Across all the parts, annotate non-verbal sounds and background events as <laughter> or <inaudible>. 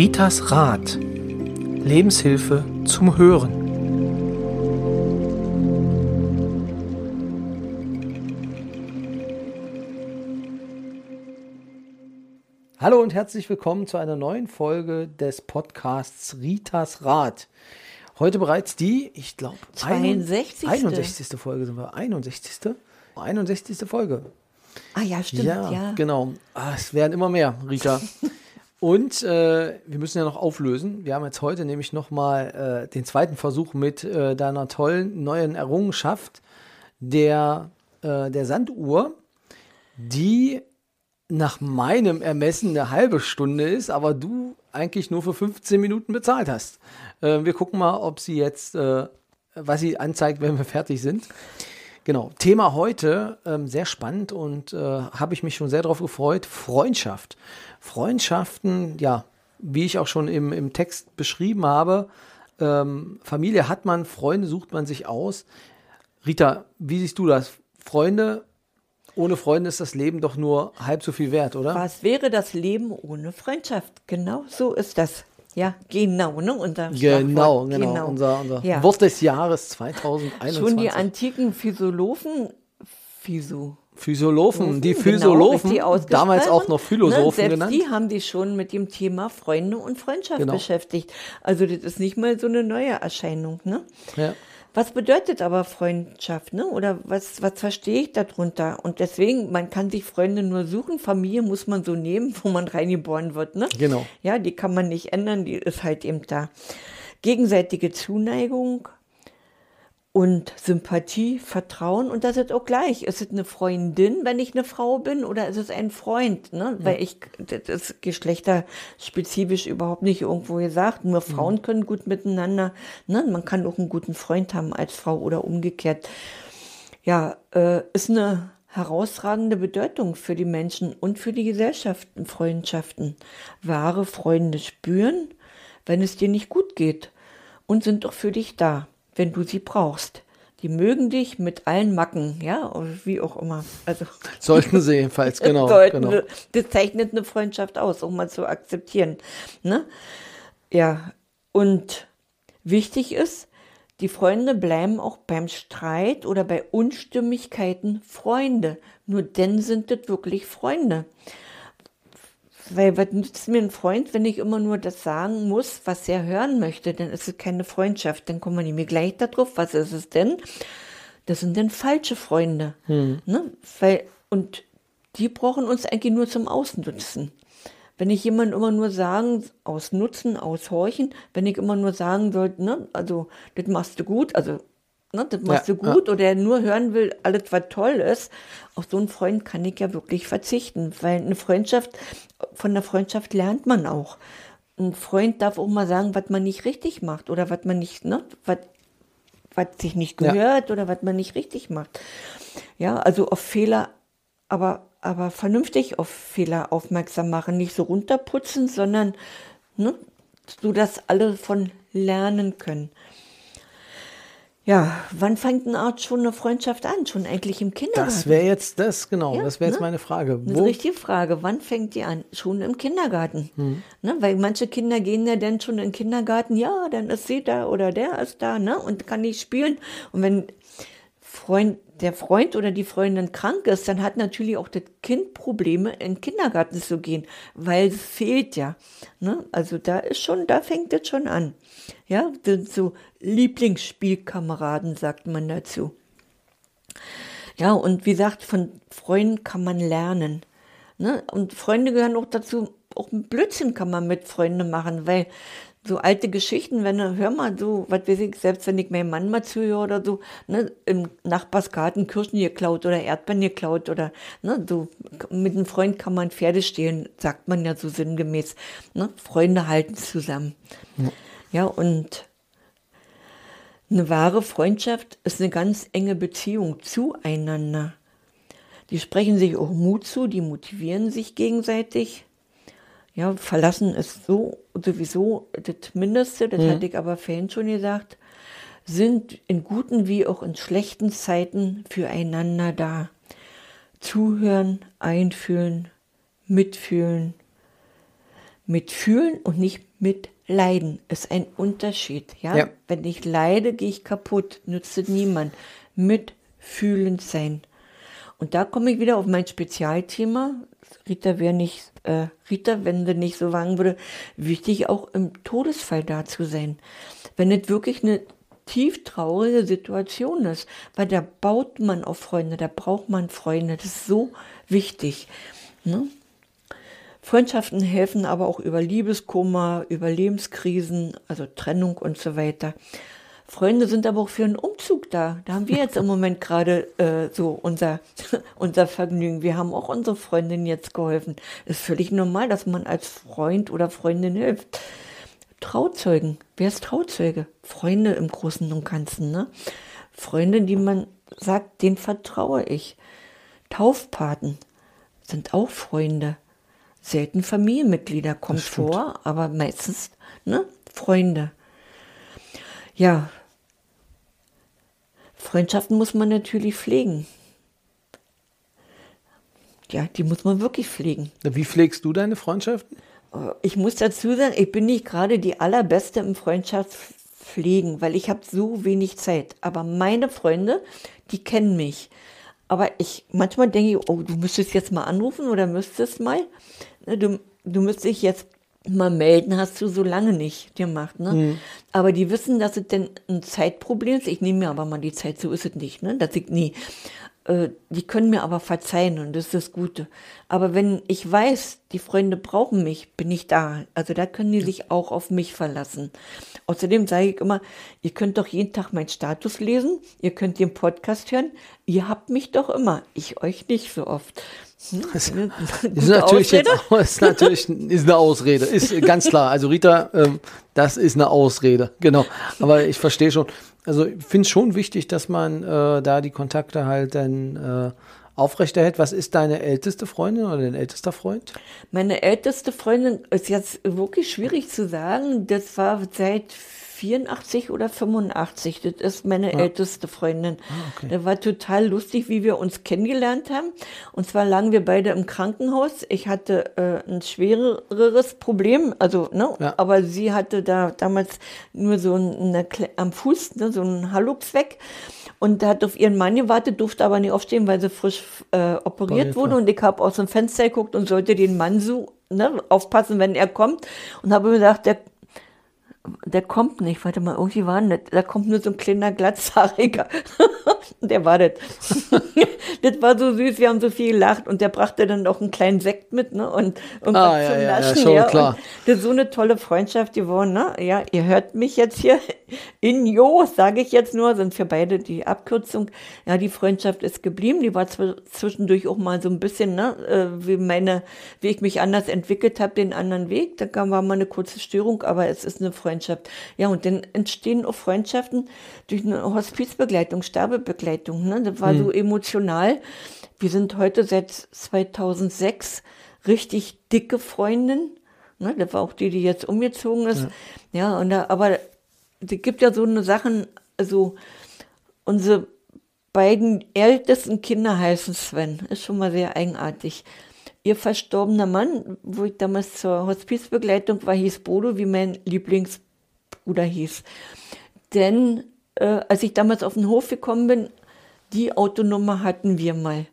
Ritas Rat. Lebenshilfe zum Hören. Hallo und herzlich willkommen zu einer neuen Folge des Podcasts Ritas Rat. Heute bereits die, ich glaube, 62. 61. Folge sind wir. 61. 61. Folge. Ah ja, stimmt. Ja, Ja, genau. Ah, es werden immer mehr, Rita. <laughs> Und äh, wir müssen ja noch auflösen. Wir haben jetzt heute nämlich nochmal äh, den zweiten Versuch mit äh, deiner tollen neuen Errungenschaft der, äh, der Sanduhr, die nach meinem Ermessen eine halbe Stunde ist, aber du eigentlich nur für 15 Minuten bezahlt hast. Äh, wir gucken mal, ob sie jetzt, äh, was sie anzeigt, wenn wir fertig sind. Genau, Thema heute, ähm, sehr spannend und äh, habe ich mich schon sehr darauf gefreut, Freundschaft. Freundschaften, ja, wie ich auch schon im, im Text beschrieben habe, ähm, Familie hat man, Freunde sucht man sich aus. Rita, wie siehst du das? Freunde, ohne Freunde ist das Leben doch nur halb so viel wert, oder? Was wäre das Leben ohne Freundschaft? Genau so ist das. Ja, genau, ne? Unser Genau, Schlagwort. genau, Unser, unser Ja. Wort des Jahres 2021. Schon die antiken Philosophen, Physio, Physiologen, die genau, Physiologen, ausgesprochen, damals auch noch Philosophen ne? Selbst genannt. die haben sich schon mit dem Thema Freunde und Freundschaft Genau. beschäftigt. Also das ist nicht mal so eine neue Erscheinung, ne? Ja. Was bedeutet aber Freundschaft, ne? Oder was, was verstehe ich darunter? Und deswegen, man kann sich Freunde nur suchen, Familie muss man so nehmen, <laughs> wo man reingeboren wird, ne? Genau. Ja, die kann man nicht ändern, die ist halt eben da. Gegenseitige Zuneigung und Sympathie, Vertrauen und das ist auch gleich. Ist es eine Freundin, wenn ich eine Frau bin, oder ist es ein Freund? Ne? Weil ich, das ist geschlechterspezifisch überhaupt nicht irgendwo gesagt. Nur Frauen können gut miteinander. Ne? Man kann auch einen guten Freund haben als Frau oder umgekehrt. Ja, äh, ist eine herausragende Bedeutung für die Menschen und für die Gesellschaften, Freundschaften. Wahre Freunde spüren, wenn es dir nicht gut geht und sind auch für dich da, wenn du sie brauchst. Die mögen dich mit allen Macken, ja, wie auch immer. Also <laughs> Sollten sie jedenfalls, <laughs> genau. sollten genau. das zeichnet eine Freundschaft aus, um mal zu akzeptieren. Ne? Ja, und wichtig ist, die Freunde bleiben auch beim Streit oder bei Unstimmigkeiten Freunde. Nur dann sind das wirklich Freunde. Weil was nützt mir ein Freund, wenn ich immer nur das sagen muss, was er hören möchte? Dann ist es keine Freundschaft. Dann kommen wir nämlich gleich darauf. Was ist es denn? Das sind dann falsche Freunde. Ne? Weil, und die brauchen uns eigentlich nur zum Ausnutzen. Wenn ich jemandem immer nur sagen, ausnutzen, aushorchen, wenn ich immer nur sagen sollte, ne, also das machst du gut, also ne, das machst Ja, du gut, oder er nur hören will, alles was toll ist, auf so einen Freund kann ich ja wirklich verzichten, weil eine Freundschaft, von der Freundschaft lernt man auch. Ein Freund darf auch mal sagen, was man nicht richtig macht oder was man nicht, ne, was, was sich nicht Ja. gehört oder was man nicht richtig macht. Ja, also auf Fehler, aber, aber vernünftig auf Fehler aufmerksam machen, nicht so runterputzen, sondern ne, so dass alle von lernen können. Ja, wann fängt eine Art schon eine Freundschaft an? Schon eigentlich im Kindergarten? Das wäre jetzt das, genau, Ja, das wäre jetzt ne? meine Frage. Das ist Wo, eine richtige Frage. Wann fängt die an? Schon im Kindergarten. Hm. Ne? Weil manche Kinder gehen ja dann schon in den Kindergarten, ja, dann ist sie da oder der ist da, ne? Und kann nicht spielen. Und wenn Freund, der Freund oder die Freundin krank ist, dann hat natürlich auch das Kind Probleme, in den Kindergarten zu gehen, weil es fehlt ja. Ne? Also da ist schon, da fängt es schon an. Ja, das sind so Lieblingsspielkameraden, sagt man dazu. Ja, und wie gesagt, von Freunden kann man lernen. Ne? Und Freunde gehören auch dazu, auch Blödsinn kann man mit Freunden machen, weil so alte Geschichten, wenn du, hör mal so, was weiß ich, selbst wenn ich meinem Mann mal zuhöre oder so, ne, im Nachbarsgarten Kirschen geklaut oder Erdbeeren geklaut oder, ne, so, mit einem Freund kann man Pferde stehlen, sagt man ja so sinngemäß, ne, Freunde halten zusammen. Ja, und eine wahre Freundschaft ist eine ganz enge Beziehung zueinander. Die sprechen sich auch Mut zu, die motivieren sich gegenseitig. Ja, verlassen ist so sowieso das Mindeste, das hatte ich aber vorhin schon gesagt, sind in guten wie auch in schlechten Zeiten füreinander da. Zuhören, einfühlen, mitfühlen, Mitfühlen und nicht mitleiden ist ein Unterschied. Ja? Ja. Wenn ich leide, gehe ich kaputt, nützt niemand. Mitfühlend sein. Und da komme ich wieder auf mein Spezialthema. Rita wäre nicht, äh, Rita, wenn sie nicht so wagen würde, wichtig auch im Todesfall da zu sein. Wenn es wirklich eine tief traurige Situation ist, weil da baut man auf Freunde, da braucht man Freunde, das ist so wichtig. Ne? Freundschaften helfen aber auch über Liebeskummer, über Lebenskrisen, also Trennung und so weiter. Freunde sind aber auch für einen Umzug da. Da haben wir jetzt im Moment gerade äh, so unser, <laughs> unser Vergnügen. Wir haben auch unsere Freundin jetzt geholfen. Ist völlig normal, dass man als Freund oder Freundin hilft. Trauzeugen. Wer ist Trauzeuge? Freunde im Großen und Ganzen. Ne? Freunde, die man sagt, denen vertraue ich. Taufpaten sind auch Freunde. Selten Familienmitglieder kommt vor, aber meistens ne, Freunde. Ja, Freundschaften muss man natürlich pflegen. Ja, die muss man wirklich pflegen. Wie pflegst du deine Freundschaften? Ich muss dazu sagen, ich bin nicht gerade die allerbeste im Freundschaftspflegen, weil ich habe so wenig Zeit. Aber meine Freunde, die kennen mich. Aber ich manchmal denke ich, oh, du müsstest jetzt mal anrufen oder müsstest mal. Ne, Du, du müsstest dich jetzt mal melden, hast du so lange nicht gemacht. Ne? Aber die wissen, dass es denn ein Zeitproblem ist. Ich nehme mir aber mal die Zeit, so ist es nicht. Ne? Dass ich nie. Äh, die können mir aber verzeihen und das ist das Gute. Aber wenn ich weiß, die Freunde brauchen mich, bin ich da. Also da können die sich auch auf mich verlassen. Außerdem sage ich immer, ihr könnt doch jeden Tag meinen Status lesen, ihr könnt den Podcast hören, ihr habt mich doch immer, ich euch nicht so oft. Hm? Das ist <laughs> natürlich, jetzt, Ausrede? ist natürlich <laughs> ist eine Ausrede. Ist ganz klar. Also Rita, ähm, das ist eine Ausrede. Genau. Aber ich verstehe schon. Also ich finde es schon wichtig, dass man äh, da die Kontakte halt dann äh, aufrechterhält. Was ist deine älteste Freundin oder dein ältester Freund? Meine älteste Freundin ist jetzt wirklich schwierig zu sagen. Das war seit 84 oder 85. Das ist meine älteste Freundin. okay. Das war total lustig, wie wir uns kennengelernt haben. Und zwar lagen wir beide im Krankenhaus. Ich hatte äh, ein schwereres Problem, also ne, Ja. aber sie hatte da damals nur so eine, am Fuß ne, so einen Hallux weg. Und hat auf ihren Mann gewartet, durfte aber nicht aufstehen, weil sie frisch äh, operiert Operiert wurde. Und ich habe aus dem Fenster geguckt und sollte den Mann so ne, aufpassen, wenn er kommt. Und habe mir gedacht, der, der kommt nicht. Warte mal, irgendwie war das. Da kommt nur so ein kleiner Glatzhaariger. <laughs> der war das. <laughs> das war so süß, wir haben so viel gelacht. Und der brachte dann auch einen kleinen Sekt mit ne, und irgendwas Ah, ja, zum ja, ja, Naschen. schon ja. klar. Das ist so eine tolle Freundschaft geworden. Ne? Ja, ihr hört mich jetzt hier <laughs> in Jo, sage ich jetzt nur, sind für beide die Abkürzung. Ja, die Freundschaft ist geblieben. Die war zw- zwischendurch auch mal so ein bisschen, ne, äh, wie meine, wie ich mich anders entwickelt habe, den anderen Weg. Da kam war mal eine kurze Störung, aber es ist eine Freundschaft. Ja, und dann entstehen auch Freundschaften durch eine Hospizbegleitung, Sterbebegleitung. Ne? Das war so emotional. Wir sind heute seit 2006 richtig dicke Freundinnen. Ne, das war auch die, die jetzt umgezogen ist. Ja, und da, aber es gibt ja so eine Sachen, also unsere beiden ältesten Kinder heißen Sven. Ist schon mal sehr eigenartig. Ihr verstorbener Mann, wo ich damals zur Hospizbegleitung war, hieß Bodo, wie mein Lieblingsbruder hieß. Denn äh, als ich damals auf den Hof gekommen bin, die Autonummer hatten wir mal.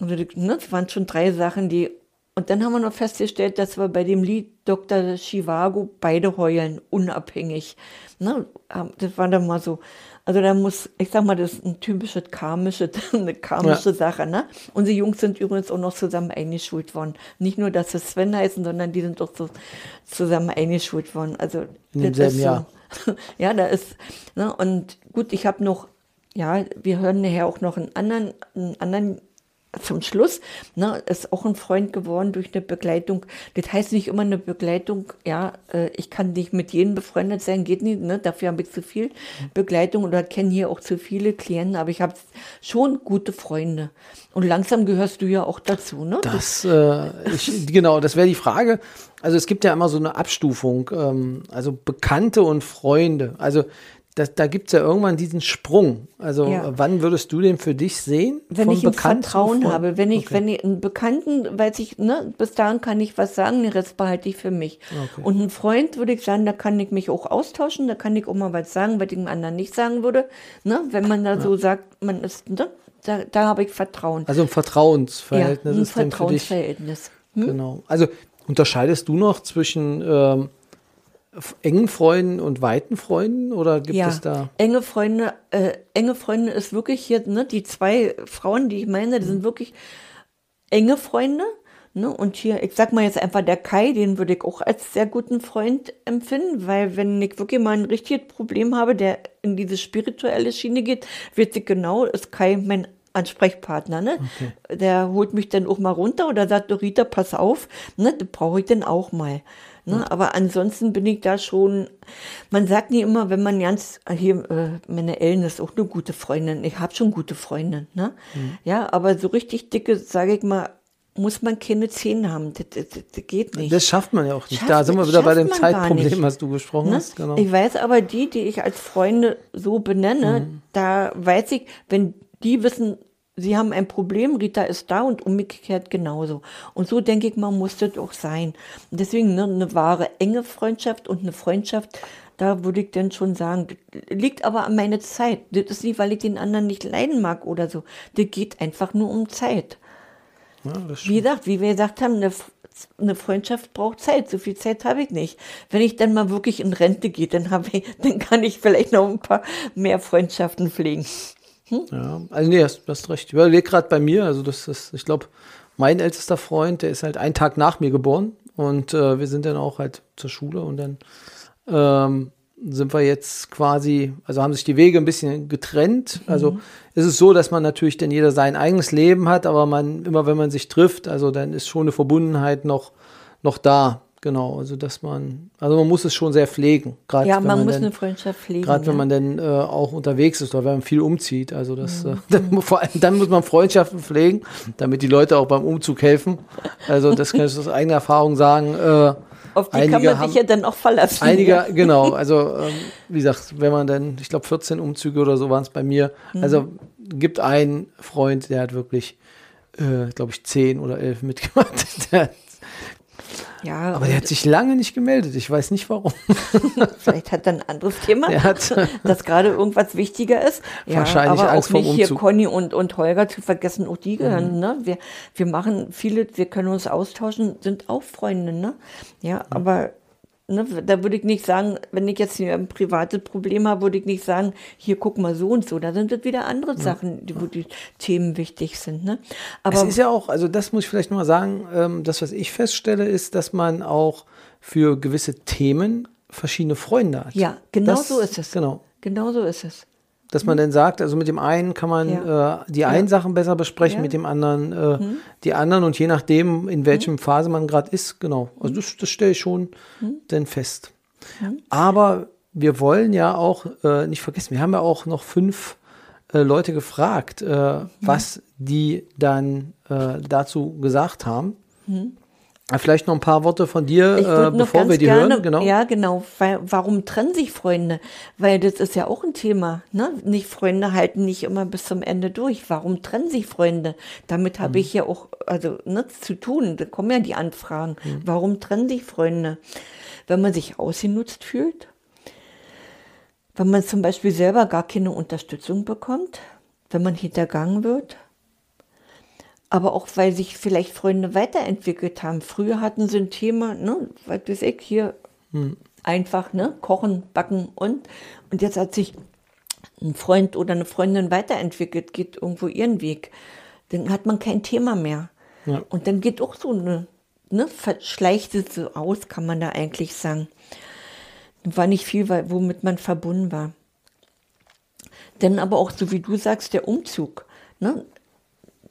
Also, die- ne, das waren schon drei Sachen, die. Und dann haben wir noch festgestellt, dass wir bei dem Lied Dr. Chivago beide heulen, unabhängig. Ne, haben- das war dann mal so. Also da muss, ich sag mal, das ist ein typisches karmische, <laughs> eine karmische Sache. Ne? Unsere Jungs sind übrigens auch noch zusammen eingeschult worden. Nicht nur, dass sie Sven heißen, sondern die sind auch so zusammen eingeschult worden. Also In das ist Jahr. so. <laughs> ja, da ist, ne, und gut, ich habe noch, ja, wir hören nachher auch noch einen anderen, einen anderen zum Schluss, ne, ist auch ein Freund geworden durch eine Begleitung. Das heißt nicht immer eine Begleitung, ja, äh, ich kann nicht mit jedem befreundet sein, geht nicht, ne, dafür habe ich zu viel Begleitung oder kenne hier auch zu viele Klienten, aber ich habe schon gute Freunde. Und langsam gehörst du ja auch dazu, ne? Das, äh, ich, genau, das wäre die Frage. Also es gibt ja immer so eine Abstufung, ähm, also Bekannte und Freunde. Also da, da gibt es ja irgendwann diesen Sprung. Also Ja. wann würdest du den für dich sehen? Wenn ich ein Vertrauen von- habe, wenn ich, Okay. wenn ich einen Bekannten, weiß ich, ne, bis dahin kann ich was sagen, den Rest behalte ich für mich. Okay. Und ein Freund würde ich sagen, da kann ich mich auch austauschen, da kann ich auch mal was sagen, was ich dem anderen nicht sagen würde. Ne? Wenn man da so sagt, man ist, ne, da, da habe ich Vertrauen. Also ein Vertrauensverhältnis ja, ein ist denn für dich. Vertrauensverhältnis. Genau. Also unterscheidest du noch zwischen ähm, engen Freunden und weiten Freunden oder gibt ja, es da? enge Freunde, äh, enge Freunde ist wirklich hier, ne, die zwei Frauen, die ich meine, die sind wirklich enge Freunde. Ne? Und hier, ich sag mal jetzt einfach der Kai, den würde ich auch als sehr guten Freund empfinden, weil wenn ich wirklich mal ein richtiges Problem habe, der in diese spirituelle Schiene geht, wird ich genau, ist Kai mein Ansprechpartner, ne? Der holt mich dann auch mal runter oder sagt, du Rita, pass auf, ne? Das brauche ich dann auch mal. Ne? Aber ansonsten bin ich da schon, man sagt nie immer, wenn man ganz, hier, äh, meine Ellen ist auch eine gute Freundin, ich habe schon gute Freundin, ne? Ja, aber so richtig dicke, sage ich mal, muss man keine Zähne haben, das, das, das geht nicht. Das schafft man ja auch nicht. Schafft- da sind wir wieder bei dem Zeitproblem, was du besprochen Ne? hast. Genau. Ich weiß aber die, die ich als Freunde so benenne, da weiß ich, wenn die wissen, sie haben ein Problem, Rita ist da und umgekehrt genauso. Und so denke ich mal, muss das auch sein. Und deswegen ne, eine wahre enge Freundschaft und eine Freundschaft, da würde ich dann schon sagen, liegt aber an meiner Zeit. Das ist nicht, weil ich den anderen nicht leiden mag oder so. Das geht einfach nur um Zeit. ja, Wie gesagt, wie wir gesagt haben, eine, eine Freundschaft braucht Zeit. So viel Zeit habe ich nicht. Wenn ich dann mal wirklich in Rente gehe, dann habe ich, <laughs> dann kann ich vielleicht noch ein paar mehr Freundschaften pflegen. Ja, also nee, hast, hast recht. Ich überlege gerade bei mir, also das ist, ich glaube, mein ältester Freund, der ist halt einen Tag nach mir geboren und äh, wir sind dann auch halt zur Schule und dann ähm, sind wir jetzt quasi, also haben sich die Wege ein bisschen getrennt. Also es ist so, dass man natürlich dann jeder sein eigenes Leben hat, aber man, immer wenn man sich trifft, also dann ist schon eine Verbundenheit noch, noch da. Genau, also dass man, also man muss es schon sehr pflegen. Gerade Ja, wenn man, muss dann- eine Freundschaft pflegen. Gerade wenn ja. man dann äh, auch unterwegs ist oder wenn man viel umzieht. Also das, äh, <laughs> dann, vor allem dann muss man Freundschaften pflegen, damit die Leute auch beim Umzug helfen. Also das kann ich aus eigener Erfahrung sagen. Äh, Auf die einige kann man haben- sich ja dann auch verlassen. Einige, genau, also ähm, wie gesagt, wenn man dann, ich glaube 14 Umzüge oder so waren es bei mir. Also gibt einen Freund, der hat wirklich, äh, glaube ich, 10 oder 11 mitgemacht. <laughs> Der, ja, aber der hat sich lange nicht gemeldet. Ich weiß nicht warum. <laughs> vielleicht hat er ein anderes Thema, <laughs> <laughs> dass gerade irgendwas wichtiger ist. Ja, Wahrscheinlich aber Angst auch nicht hier. Conny und, und Holger zu vergessen, auch die Mhm. gehören, ne? Wir, wir machen viele, wir können uns austauschen, sind auch Freunde, ne? Ja, aber ne, da würde ich nicht sagen, wenn ich jetzt ein privates Problem habe, würde ich nicht sagen, hier guck mal so und so. Da sind das wieder andere Sachen, die, wo die Themen wichtig sind, ne? Aber Es ist ja auch, also das muss ich vielleicht noch mal sagen, ähm, das, was ich feststelle, ist, dass man auch für gewisse Themen verschiedene Freunde hat. ja, genau das, so ist es. Genau. Genau so ist es. Dass man dann sagt, also mit dem einen kann man Ja. äh, die einen Sachen besser besprechen, Ja. Mhm. mit dem anderen äh, die anderen und je nachdem, in welchem Phase man gerade ist, genau. Also das, das stelle ich schon Mhm. dann fest. Aber wir wollen ja auch äh, nicht vergessen, wir haben ja auch noch fünf äh, Leute gefragt, äh, was die dann äh, dazu gesagt haben. Äh, Vielleicht noch ein paar Worte von dir, Mhm. Äh, bevor wir die gerne, hören. Genau. Ja, genau. Weil, warum trennen sich Freunde? Weil das ist ja auch ein Thema. Ne? Nicht Freunde halten nicht immer bis zum Ende durch. Warum trennen sich Freunde? Damit habe ich ja auch also ne, zu tun. Da kommen ja die Anfragen. Warum trennen sich Freunde? Wenn man sich ausgenutzt fühlt, wenn man zum Beispiel selber gar keine Unterstützung bekommt, wenn man hintergangen wird, aber auch weil sich vielleicht Freunde weiterentwickelt haben. Früher hatten sie ein Thema, ne, was weiß ich, hier einfach, ne, kochen, backen und, und jetzt hat sich ein Freund oder eine Freundin weiterentwickelt, geht irgendwo ihren Weg. Dann hat man kein Thema mehr. Ja. Und dann geht auch so eine, ne, verschleicht es so aus, kann man da eigentlich sagen. War nicht viel, weil- womit man verbunden war. Dann aber auch, so wie du sagst, der Umzug. Ne?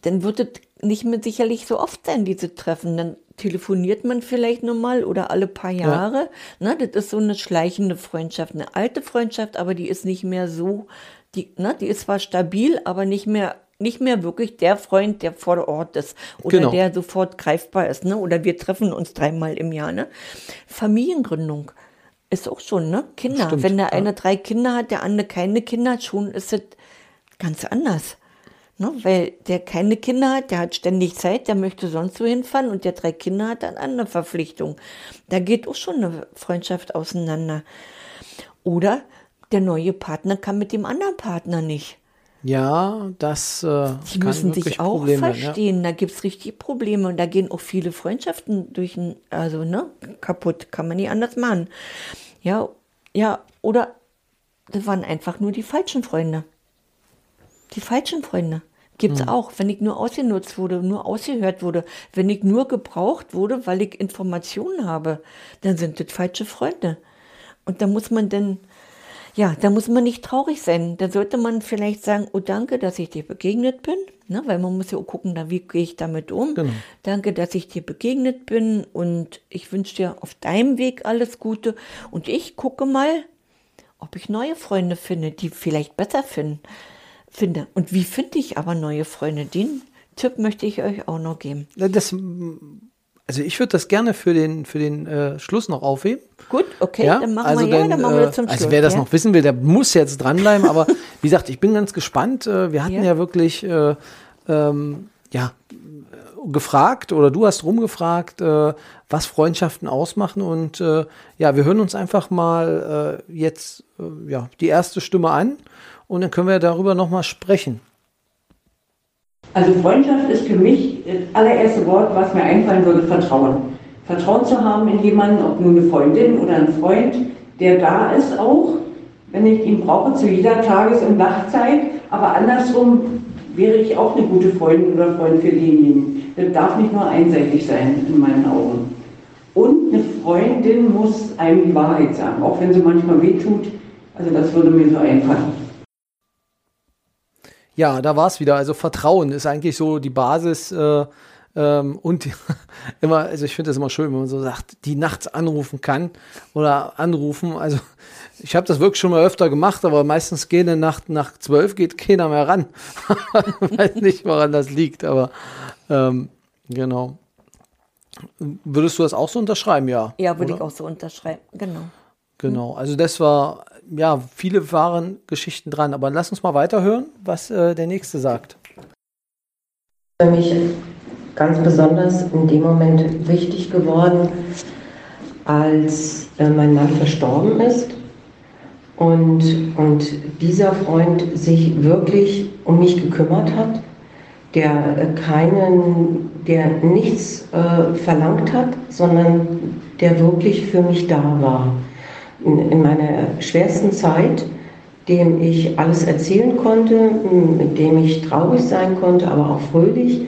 Dann wird es nicht mehr sicherlich so oft sein, diese Treffen. Dann telefoniert man vielleicht nochmal oder alle paar Jahre. Ne? Das ist so eine schleichende Freundschaft, eine alte Freundschaft, aber die ist nicht mehr so, die, ne? die ist zwar stabil, aber nicht mehr, nicht mehr wirklich der Freund, der vor Ort ist oder Genau. der sofort greifbar ist. Ne? Oder wir treffen uns dreimal im Jahr. Ne? Familiengründung Ist auch schon, ne? Kinder. Stimmt, Wenn der ja. eine drei Kinder hat, der andere keine Kinder hat, schon ist es ganz anders. Ne? Weil der keine Kinder hat, der hat ständig Zeit, der möchte sonst wo hinfahren und der drei Kinder hat dann andere Verpflichtungen. Da geht auch schon eine Freundschaft auseinander. Oder der neue Partner kann mit dem anderen Partner nicht. Ja, das äh, Die müssen sich auch Probleme werden, verstehen. Da gibt es richtig Probleme und da gehen auch viele Freundschaften durch, ein- also ne, kaputt. Kann man nicht anders machen. Ja, ja, oder das waren einfach nur die falschen Freunde. Die falschen Freunde. Gibt Hm. es auch, wenn ich nur ausgenutzt wurde, nur ausgehört wurde, wenn ich nur gebraucht wurde, weil ich Informationen habe, dann sind das falsche Freunde. Und da muss man dann, ja, da muss man nicht traurig sein. Da sollte man vielleicht sagen, oh danke, dass ich dir begegnet bin, ne? weil man muss ja auch gucken, wie gehe ich damit um. Genau. Danke, dass ich dir begegnet bin und ich wünsche dir auf deinem Weg alles Gute. Und ich gucke mal, ob ich neue Freunde finde, die vielleicht besser finden, finde. Und wie finde ich aber neue Freunde? Den Tipp möchte ich euch auch noch geben. Das, also ich würde das gerne für den, für den äh, Schluss noch aufheben. Gut, okay, ja, dann machen also wir ja, dann machen wir äh, das zum Schluss. Also wer das ja? noch wissen will, der muss jetzt dranbleiben. Aber wie gesagt, ich bin ganz gespannt. Äh, Wir hatten Ja. wirklich äh, ähm, ja, äh, gefragt oder du hast rumgefragt, äh, was Freundschaften ausmachen. Und äh, ja, wir hören uns einfach mal äh, jetzt äh, ja, die erste Stimme an und dann können wir darüber nochmal sprechen. Also Freundschaft ist für mich das allererste Wort, was mir einfallen würde, Vertrauen. Vertrauen zu haben in jemanden, ob nun eine Freundin oder ein Freund, der da ist auch, wenn ich ihn brauche, zu jeder Tages- und Nachtzeit. Aber andersrum wäre ich auch eine gute Freundin oder Freund für denjenigen. Das darf nicht nur einseitig sein, in meinen Augen. Und eine Freundin muss einem die Wahrheit sagen, auch wenn sie manchmal wehtut. Also das würde mir so einfallen. Ja, da war es wieder. Also Vertrauen ist eigentlich so die Basis. Äh, ähm, und <laughs> immer, also ich finde das immer schön, wenn man so sagt, die nachts anrufen kann oder anrufen. Also ich habe das wirklich schon mal öfter gemacht, aber meistens gehen eine Nacht nach zwölf geht keiner mehr ran. <laughs> Weiß nicht, woran das liegt, aber ähm, genau. Würdest du das auch so unterschreiben, ja? Ja, würde ich auch so unterschreiben. Genau. Genau, also das war, ja, viele waren Geschichten dran, aber lass uns mal weiterhören, was äh, der Nächste sagt. für mich ganz besonders in dem Moment wichtig geworden, als äh, mein Mann verstorben ist und, und dieser Freund sich wirklich um mich gekümmert hat, der äh, keinen, der nichts äh, verlangt hat, sondern der wirklich für mich da war. In, in meiner schwersten Zeit, dem ich alles erzählen konnte, mit dem ich traurig sein konnte, aber auch fröhlich,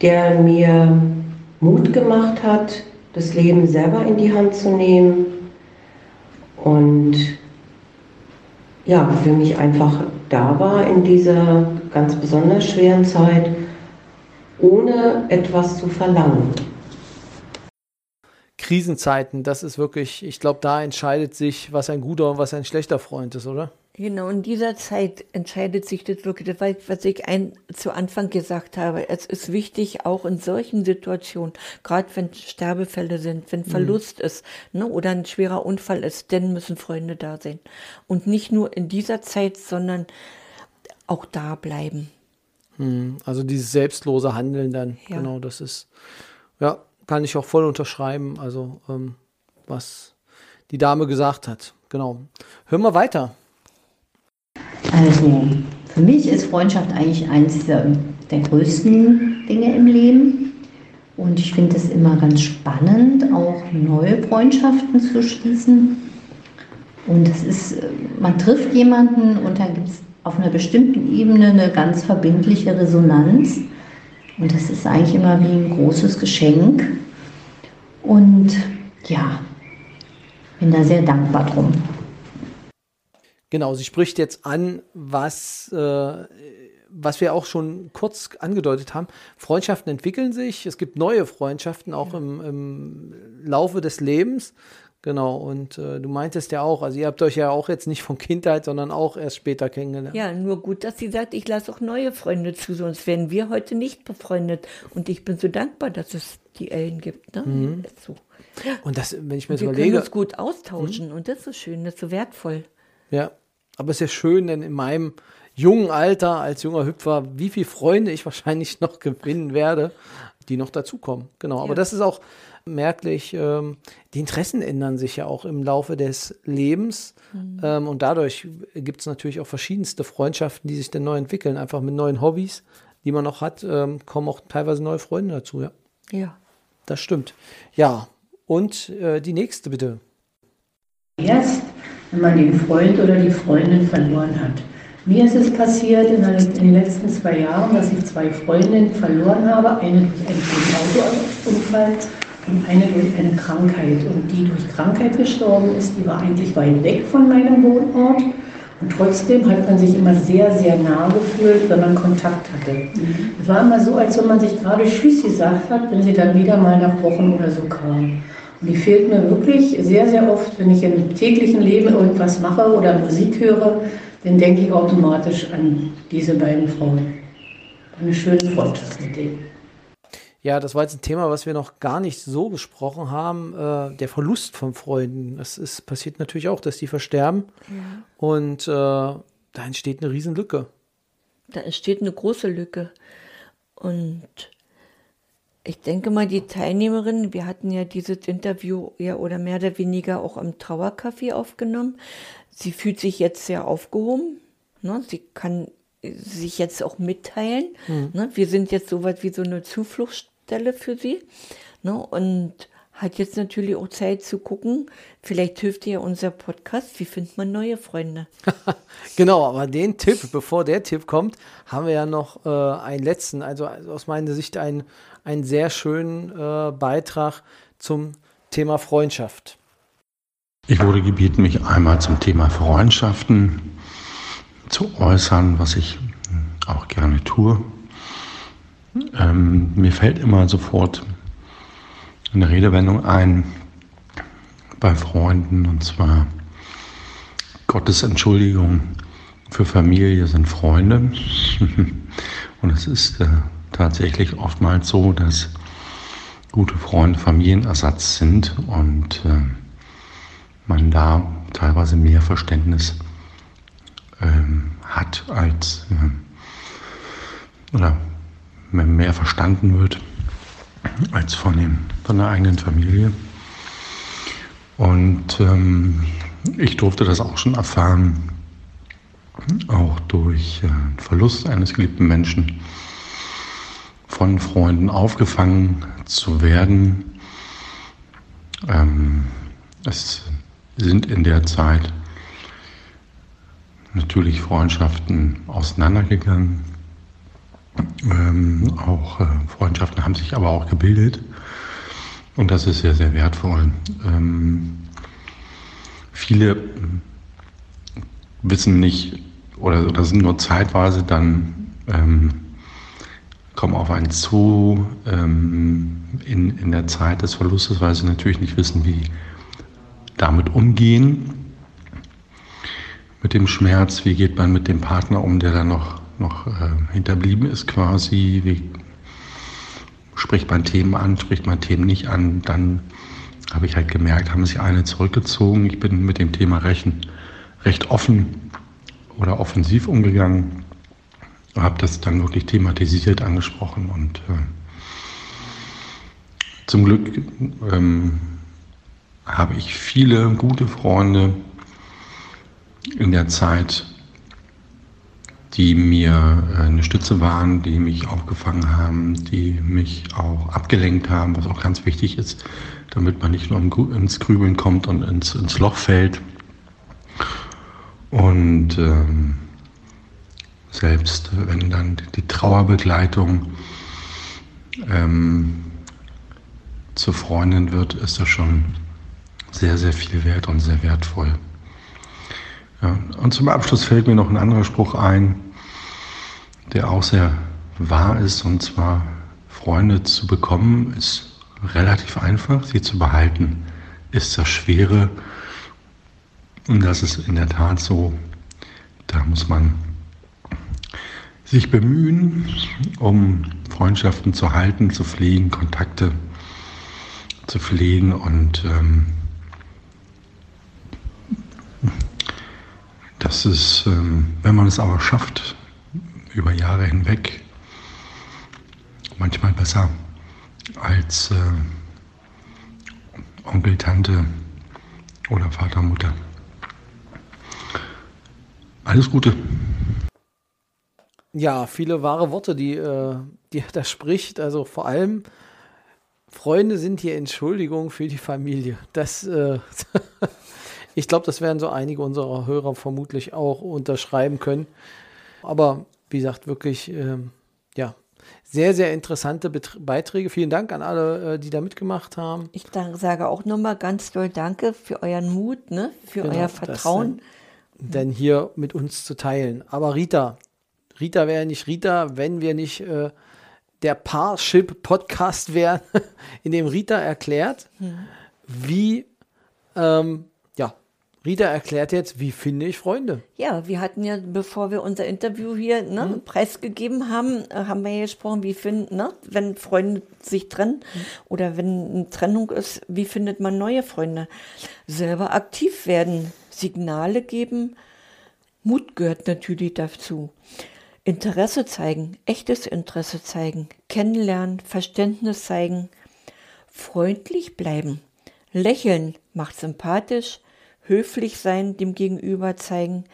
der mir Mut gemacht hat, das Leben selber in die Hand zu nehmen und ja, für mich einfach da war in dieser ganz besonders schweren Zeit, ohne etwas zu verlangen. Krisenzeiten, das ist wirklich, ich glaube, da entscheidet sich, was ein guter und was ein schlechter Freund ist, oder? Genau, in dieser Zeit entscheidet sich das wirklich, das was ich ein, zu Anfang gesagt habe. Es ist wichtig, auch in solchen Situationen, gerade wenn Sterbefälle sind, wenn Verlust ist ne, oder ein schwerer Unfall ist, dann müssen Freunde da sein. Und nicht nur in dieser Zeit, sondern auch da bleiben. Hm, Also dieses selbstlose Handeln dann, Ja. genau, das ist, ja, kann ich auch voll unterschreiben, also ähm, was die Dame gesagt hat, genau. Hören wir weiter. Also, für mich ist Freundschaft eigentlich eines der, der größten Dinge im Leben. Und ich finde es immer ganz spannend, auch neue Freundschaften zu schließen. Und es ist, man trifft jemanden und dann gibt es auf einer bestimmten Ebene eine ganz verbindliche Resonanz. Und das ist eigentlich immer wie ein großes Geschenk. Und ja, bin da sehr dankbar drum. Genau, sie spricht jetzt an, was, äh, was wir auch schon kurz angedeutet haben. Freundschaften entwickeln sich, es gibt neue Freundschaften auch im, im Laufe des Lebens. Genau, und äh, du meintest ja auch, also ihr habt euch ja auch jetzt nicht von Kindheit, sondern auch erst später kennengelernt. Ja, nur gut, dass sie sagt, ich lasse auch neue Freunde zu, sonst wären wir heute nicht befreundet. Und ich bin so dankbar, dass es die Ellen gibt. Ne? Ist So. Und das, wenn ich mir das Wir können überlege, uns gut austauschen und das ist schön, das ist so wertvoll. ja, aber es ist ja schön, denn in meinem jungen Alter, als junger Hüpfer, wie viele Freunde ich wahrscheinlich <laughs> noch gewinnen werde, die noch dazukommen. Genau, aber Ja. das ist auch merklich, ähm, die Interessen ändern sich ja auch im Laufe des Lebens ähm, und dadurch gibt es natürlich auch verschiedenste Freundschaften, die sich dann neu entwickeln, einfach mit neuen Hobbys, die man noch hat, ähm, kommen auch teilweise neue Freunde dazu, ja. Ja. Das stimmt. Ja, und äh, die nächste bitte. Erst, wenn man den Freund oder die Freundin verloren hat. Mir ist es passiert in, den- letzten zwei Jahren, dass ich zwei Freundinnen verloren habe, eine durch einen Autounfall eine durch eine Krankheit. Und die durch Krankheit gestorben ist, die war eigentlich weit weg von meinem Wohnort. Und trotzdem hat man sich immer sehr, sehr nah gefühlt, wenn man Kontakt hatte. Es war immer so, als wenn man sich gerade Tschüss gesagt hat, wenn sie dann wieder mal nach Wochen oder so kam. Und die fehlt mir wirklich sehr, sehr oft, wenn ich im täglichen Leben irgendwas mache oder Musik höre, dann denke ich automatisch an diese beiden Frauen. Eine schöne Freundschaft mit denen. Ja, das war jetzt ein Thema, was wir noch gar nicht so besprochen haben. Äh, der Verlust von Freunden. Das ist, passiert natürlich auch, dass die versterben. Und äh, da entsteht eine Riesenlücke. Da entsteht eine große Lücke. Und ich denke mal, die Teilnehmerinnen, wir hatten ja dieses Interview ja oder mehr oder weniger auch am Trauercafé aufgenommen. Sie fühlt sich jetzt sehr aufgehoben. Ne? Sie kann sich jetzt auch mitteilen. Ne? Wir sind jetzt so weit wie so eine Zufluchtsstelle für sie. Ne? Und hat jetzt natürlich auch Zeit zu gucken. Vielleicht hilft ihr ja unser Podcast. Wie findet man neue Freunde? <laughs> Genau, aber den Tipp, bevor der Tipp kommt, haben wir ja noch äh, einen letzten, also aus meiner Sicht einen, einen sehr schönen äh, Beitrag zum Thema Freundschaft. Ich wurde gebeten, mich einmal zum Thema Freundschaften zu äußern, was ich auch gerne tue. Ähm, mir fällt immer sofort eine Redewendung ein bei Freunden, und zwar Gottes Entschuldigung für Familie sind Freunde. <laughs> und es ist äh, tatsächlich oftmals so, dass gute Freunde Familienersatz sind und äh, man da teilweise mehr Verständnis ähm, hat als ähm, oder mehr verstanden wird als von, dem, von der eigenen Familie. Und ähm, ich durfte das auch schon erfahren, auch durch äh, Verlust eines geliebten Menschen von Freunden aufgefangen zu werden. Ähm, es sind in der Zeit natürlich Freundschaften auseinandergegangen. Ähm, auch äh, Freundschaften haben sich aber auch gebildet. Und das ist sehr, sehr wertvoll. Ähm, viele wissen nicht oder, oder sind nur zeitweise dann ähm, kommen auf einen zu ähm, in, in der Zeit des Verlustes, weil sie natürlich nicht wissen, wie damit umgehen, mit dem Schmerz, wie geht man mit dem Partner um, der dann noch, noch äh, hinterblieben ist quasi, wie spricht man Themen an, spricht man Themen nicht an, dann habe ich halt gemerkt, haben sich eine zurückgezogen. Ich bin mit dem Thema Rechen recht offen oder offensiv umgegangen, habe das dann wirklich thematisiert angesprochen und äh, zum Glück ähm, habe ich viele gute Freunde in der Zeit, die mir äh, eine Stütze waren, die mich aufgefangen haben, die mich auch abgelenkt haben, was auch ganz wichtig ist, damit man nicht nur ins Grübeln kommt und ins, ins Loch fällt. Und ähm, selbst wenn dann die Trauerbegleitung ähm, zur Freundin wird, ist das schon sehr, sehr viel wert und sehr wertvoll. Ja, und zum Abschluss fällt mir noch ein anderer Spruch ein, der auch sehr wahr ist, und zwar Freunde zu bekommen ist relativ einfach, sie zu behalten ist das Schwere. Und das ist in der Tat so. Da muss man sich bemühen, um Freundschaften zu halten, zu pflegen, Kontakte zu pflegen und ähm, das ist, ähm, wenn man es aber schafft, über Jahre hinweg, manchmal besser als äh, Onkel, Tante oder Vater, Mutter. Alles Gute. Ja, viele wahre Worte, die, äh, die er da spricht. Also vor allem, Freunde sind hier Entschuldigung für die Familie. Das, äh, <laughs> ich glaube, das werden so einige unserer Hörer vermutlich auch unterschreiben können. Aber wie gesagt, wirklich, ähm, ja, sehr, sehr interessante Bet Beiträge. Vielen Dank an alle, äh, die da mitgemacht haben. Ich danke, sage auch nochmal ganz doll Danke für euren Mut, ne? für Genau, euer Vertrauen. denn hier mit uns zu teilen. Aber Rita, Rita wäre nicht Rita, wenn wir nicht äh, der Parship-Podcast <laughs> wären, in dem Rita erklärt, wie, ähm, Rita erklärt jetzt, wie finde ich Freunde. Ja, wir hatten ja, bevor wir unser Interview hier ne, Mhm. preisgegeben haben, äh, haben wir ja gesprochen, wie finden, ne, wenn Freunde sich trennen Mhm. oder wenn eine Trennung ist, wie findet man neue Freunde? Selber aktiv werden, Signale geben, Mut gehört natürlich dazu. Interesse zeigen, echtes Interesse zeigen, kennenlernen, Verständnis zeigen, freundlich bleiben, lächeln macht sympathisch, höflich sein, dem Gegenüber zeigen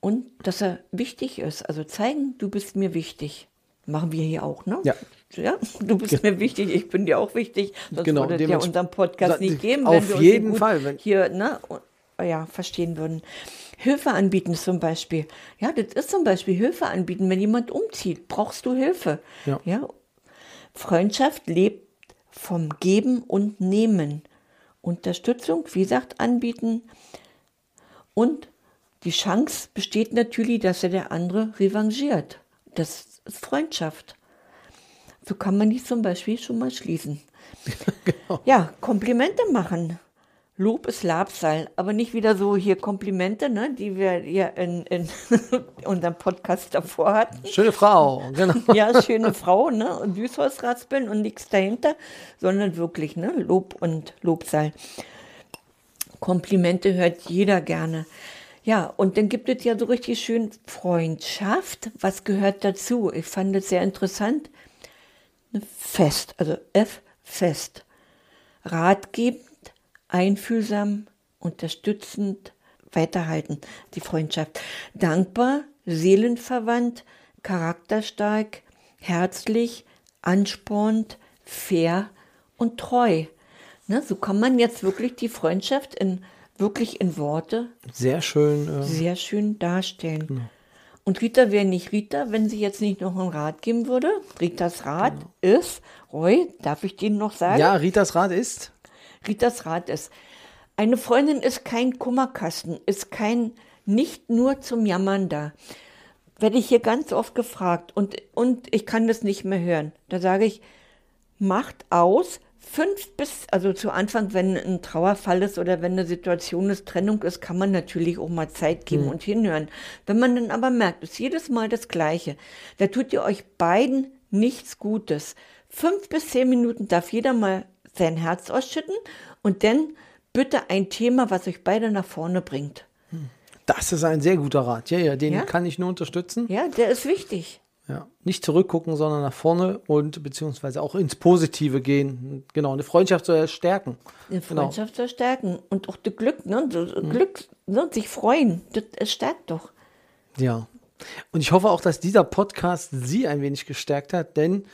und dass er wichtig ist. Also zeigen, du bist mir wichtig. Machen wir hier auch, ne? Ja. Ja, <laughs> du bist mir wichtig, ich bin dir auch wichtig. Sonst Genau, würde es ja unseren Podcast nicht geben, Auf wenn wir uns jeden gut Fall, wenn- hier ne, ja, verstehen würden. Hilfe anbieten zum Beispiel. Ja, das ist zum Beispiel Hilfe anbieten. Wenn jemand umzieht, brauchst du Hilfe. Ja. ja? Freundschaft lebt vom Geben und Nehmen. Unterstützung, wie gesagt, anbieten. Und die Chance besteht natürlich, dass er der andere revanchiert. Das ist Freundschaft. So kann man die zum Beispiel schon mal schließen. <laughs> Ja, Komplimente machen. Lob ist Labsal, aber nicht wieder so hier Komplimente, ne, die wir ja in, in <laughs> unserem Podcast davor hatten. Schöne Frau, genau. <laughs> Ja, schöne Frau, ne, und Süßholzraspeln und nichts dahinter, sondern wirklich, ne, Lob und Lobsal. Komplimente hört jeder gerne. Ja, und dann gibt es ja so richtig schön Freundschaft. Was gehört dazu? Ich fand es sehr interessant. Fest, also F, fest. Ratgebend, einfühlsam, unterstützend, weiterhalten, die Freundschaft. Dankbar, seelenverwandt, charakterstark, herzlich, anspornend, fair und treu. Ne, so kann man jetzt wirklich die Freundschaft in, wirklich in Worte Sehr schön. Äh, sehr schön darstellen. Und Rita wäre nicht Rita, wenn sie jetzt nicht noch einen Rat geben würde. Ritas Rat ist, Roy, darf ich den noch sagen? ja, Ritas Rat ist. Ritas Rat ist, eine Freundin ist kein Kummerkasten, ist kein nicht nur zum Jammern da. Werde ich hier ganz oft gefragt und, und ich kann das nicht mehr hören. Da sage ich, macht aus, fünf bis, also zu Anfang, wenn ein Trauerfall ist oder wenn eine Situation ist, Trennung ist, kann man natürlich auch mal Zeit geben und hinhören. Wenn man dann aber merkt, es ist jedes Mal das Gleiche, da tut ihr euch beiden nichts Gutes. Fünf bis zehn Minuten darf jeder mal sein Herz ausschütten und dann bitte ein Thema, was euch beide nach vorne bringt. Das ist ein sehr guter Rat. Ja, ja, den Ja? kann ich nur unterstützen. Ja, der ist wichtig. Ja. Nicht zurückgucken, sondern nach vorne und beziehungsweise auch ins Positive gehen. Genau, eine Freundschaft soll ja stärken. Die Genau. Freundschaft zu stärken und auch das Glück, ne? Das Glück, ne? sich freuen, das, das stärkt doch. Ja. Und ich hoffe auch, dass dieser Podcast Sie ein wenig gestärkt hat, denn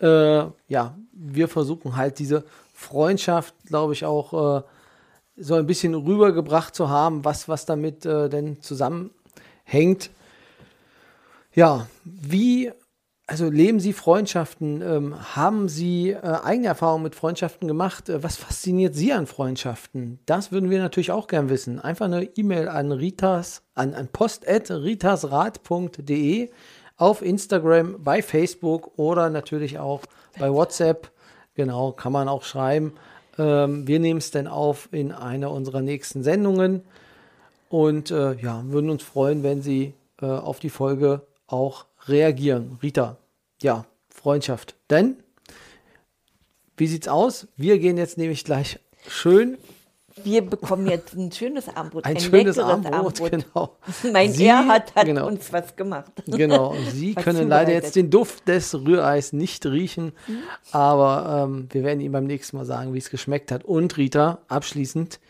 äh, ja, wir versuchen halt diese Freundschaft, glaube ich, auch äh, so ein bisschen rübergebracht zu haben, was, was damit äh, denn zusammenhängt. Ja, wie, also leben Sie Freundschaften? Ähm, haben Sie äh, eigene Erfahrungen mit Freundschaften gemacht? Äh, was fasziniert Sie an Freundschaften? Das würden wir natürlich auch gern wissen. Einfach eine E-Mail an ritas, an, an post.ritasrat.de auf Instagram, bei Facebook oder natürlich auch bei WhatsApp. Genau, kann man auch schreiben. Ähm, wir nehmen es dann auf in einer unserer nächsten Sendungen. Und äh, ja, würden uns freuen, wenn Sie äh, auf die Folge auch reagieren. Rita, ja, Freundschaft. Denn Wie sieht's aus? Wir gehen jetzt nämlich gleich schön Wir bekommen jetzt ein schönes Armbrot. ein, schönes leckeres Armbrot, genau. <laughs> Mein Sie- Erhard hat genau. uns was gemacht. Genau, <laughs> Sie können leider jetzt den Duft des Rühreis nicht riechen, Mhm. aber ähm, wir werden Ihnen beim nächsten Mal sagen, wie es geschmeckt hat. Und Rita, abschließend,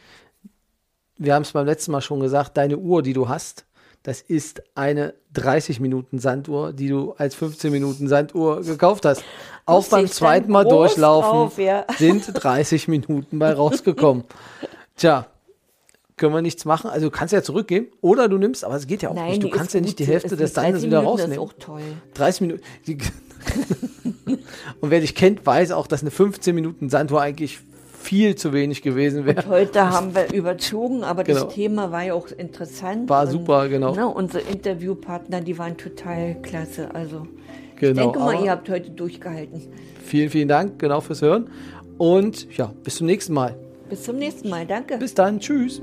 wir haben es beim letzten Mal schon gesagt, deine Uhr, die du hast, das ist eine 30 Minuten Sanduhr, die du als 15 Minuten Sanduhr gekauft hast. Auch beim zweiten Mal durchlaufen drauf, ja. sind 30 Minuten bei rausgekommen. <laughs> Tja, können wir nichts machen. Also du kannst ja zurückgeben oder du nimmst, aber es geht ja auch Nein, nicht. Du kannst ja nicht die. Hälfte Es des 30 wieder Minuten, rausnehmen. Das ist auch toll. 30 Minuten. <laughs> Und wer dich kennt, weiß auch, dass eine 15 Minuten Sanduhr eigentlich viel zu wenig gewesen wäre. Heute <laughs> haben wir überzogen, aber Genau. das Thema war ja auch interessant. War und, super, genau. Ne, unsere Interviewpartner, die waren total klasse. Also ich Genau, denke mal, ihr habt heute durchgehalten. Vielen, vielen Dank genau fürs Hören. Und ja, bis zum nächsten Mal. Bis zum nächsten Mal. Danke. Bis dann. Tschüss.